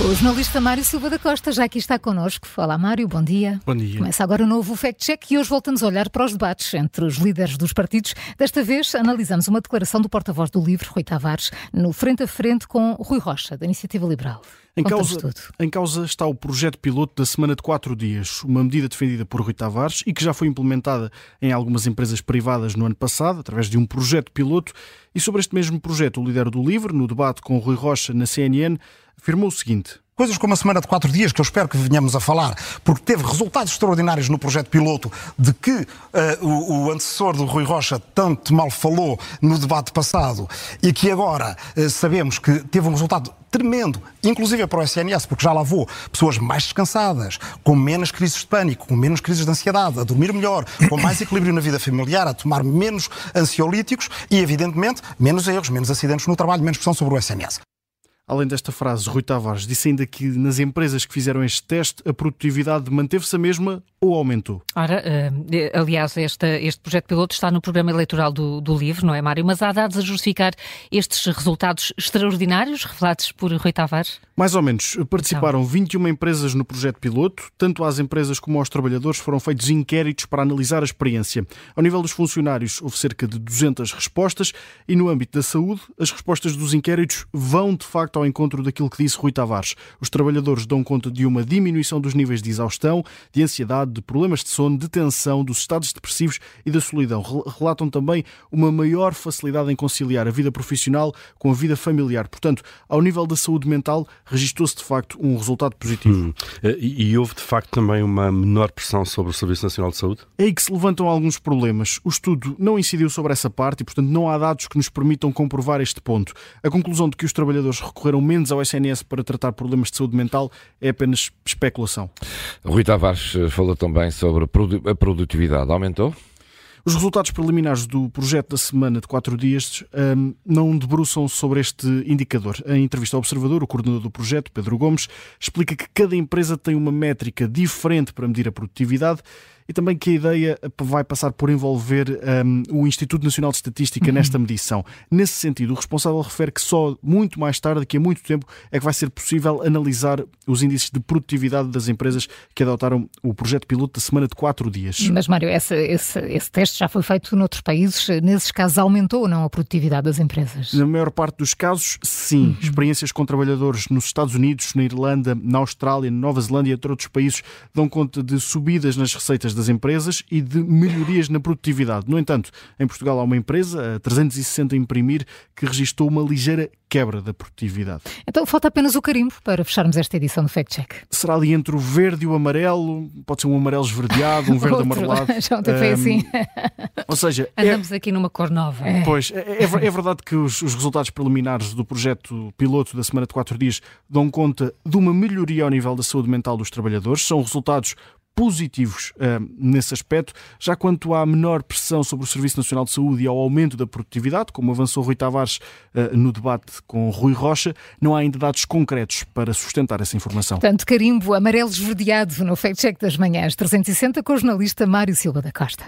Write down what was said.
O jornalista Mário Silva da Costa já aqui está connosco. Olá Mário, bom dia. Bom dia. Começa agora o novo Fact Check e hoje voltamos a olhar para os debates entre os líderes dos partidos. Desta vez analisamos uma declaração do porta-voz do LIVRE, Rui Tavares, no frente a frente com Rui Rocha, da Iniciativa Liberal. Em causa, em causa, está o projeto piloto da semana de quatro dias, uma medida defendida por Rui Tavares e que já foi implementada em algumas empresas privadas no ano passado, através de um projeto piloto. E sobre este mesmo projeto, o líder do LIVRE, no debate com Rui Rocha na CNN, afirmou o seguinte. Coisas como a semana de quatro dias, que eu espero que venhamos a falar, porque teve resultados extraordinários no projeto piloto, de que uh, o, o, antecessor do Rui Rocha tanto mal falou no debate passado, e que agora uh, sabemos que teve um resultado tremendo, inclusive para o SNS, porque já lá vou pessoas mais descansadas, com menos crises de pânico, com menos crises de ansiedade, a dormir melhor, com mais equilíbrio na vida familiar, a tomar menos ansiolíticos e, evidentemente, menos erros, menos acidentes no trabalho, menos pressão sobre o SNS. Além desta frase, Rui Tavares disse ainda que nas empresas que fizeram este teste a produtividade manteve-se a mesma ou aumentou? Ora, uh, aliás, este, este projeto piloto está no programa eleitoral do, do LIVRE, não é, Mário? Mas há dados a justificar estes resultados extraordinários revelados por Rui Tavares? Mais ou menos. Participaram então. 21 empresas no projeto piloto. Tanto às empresas como aos trabalhadores foram feitos inquéritos para analisar a experiência. Ao nível dos funcionários, houve cerca de 200 respostas e no âmbito da saúde, as respostas dos inquéritos vão de facto ao encontro daquilo que disse Rui Tavares. Os trabalhadores dão conta de uma diminuição dos níveis de exaustão, de ansiedade, de problemas de sono, de tensão, dos estados depressivos e da solidão. Relatam também uma maior facilidade em conciliar a vida profissional com a vida familiar. Portanto, ao nível da saúde mental, registrou-se de facto um resultado positivo. Hum. E, e houve de facto também uma menor pressão sobre o Serviço Nacional de Saúde? É aí que se levantam alguns problemas. O estudo não incidiu sobre essa parte e, portanto, não há dados que nos permitam comprovar este ponto. A conclusão de que os trabalhadores recorreram recorreram menos ao SNS para tratar problemas de saúde mental é apenas especulação. Rui Tavares eh, falou também sobre a produtividade. Aumentou? Os resultados preliminares do projeto da semana de quatro dias um, não debruçam sobre este indicador. Em entrevista ao Observador, o coordenador do projeto, Pedro Gomes, explica que cada empresa tem uma métrica diferente para medir a produtividade e também que a ideia vai passar por envolver um, o Instituto Nacional de Estatística uhum. nesta medição. Nesse sentido, o responsável refere que só muito mais tarde, daqui a muito tempo, é que vai ser possível analisar os índices de produtividade das empresas que adotaram o projeto piloto da semana de quatro dias. Mas, Mário, esse, esse, esse teste já foi feito noutros países. Nesses casos, aumentou ou não a produtividade das empresas? Na maior parte dos casos, sim. Uhum. Experiências com trabalhadores nos Estados Unidos, na Irlanda, na Austrália, na Nova Zelândia e entre outros países dão conta de subidas nas receitas das empresas e de melhorias na produtividade. No entanto, em Portugal há uma empresa, a 360 Imprimir, que registrou uma ligeira quebra da produtividade. Então falta apenas o carimbo para fecharmos esta edição do Fact Check. Será ali entre o verde e o amarelo, pode ser um amarelo esverdeado, um verde amarelado. Já ontem foi assim. Ou seja, é- andamos é... aqui numa cor nova. É. Pois, é, é, é verdade que os, os, resultados preliminares do projeto piloto da semana de quatro dias dão conta de uma melhoria ao nível da saúde mental dos trabalhadores. São resultados positivos uh, nesse aspecto. Já quanto à menor pressão sobre o Serviço Nacional de Saúde e ao aumento da produtividade, como avançou Rui Tavares uh, no debate com Rui Rocha, não há ainda dados concretos para sustentar essa informação. Portanto, carimbo amarelo esverdeado no Fact Check das Manhãs 360 com o jornalista Mário Silva da Costa.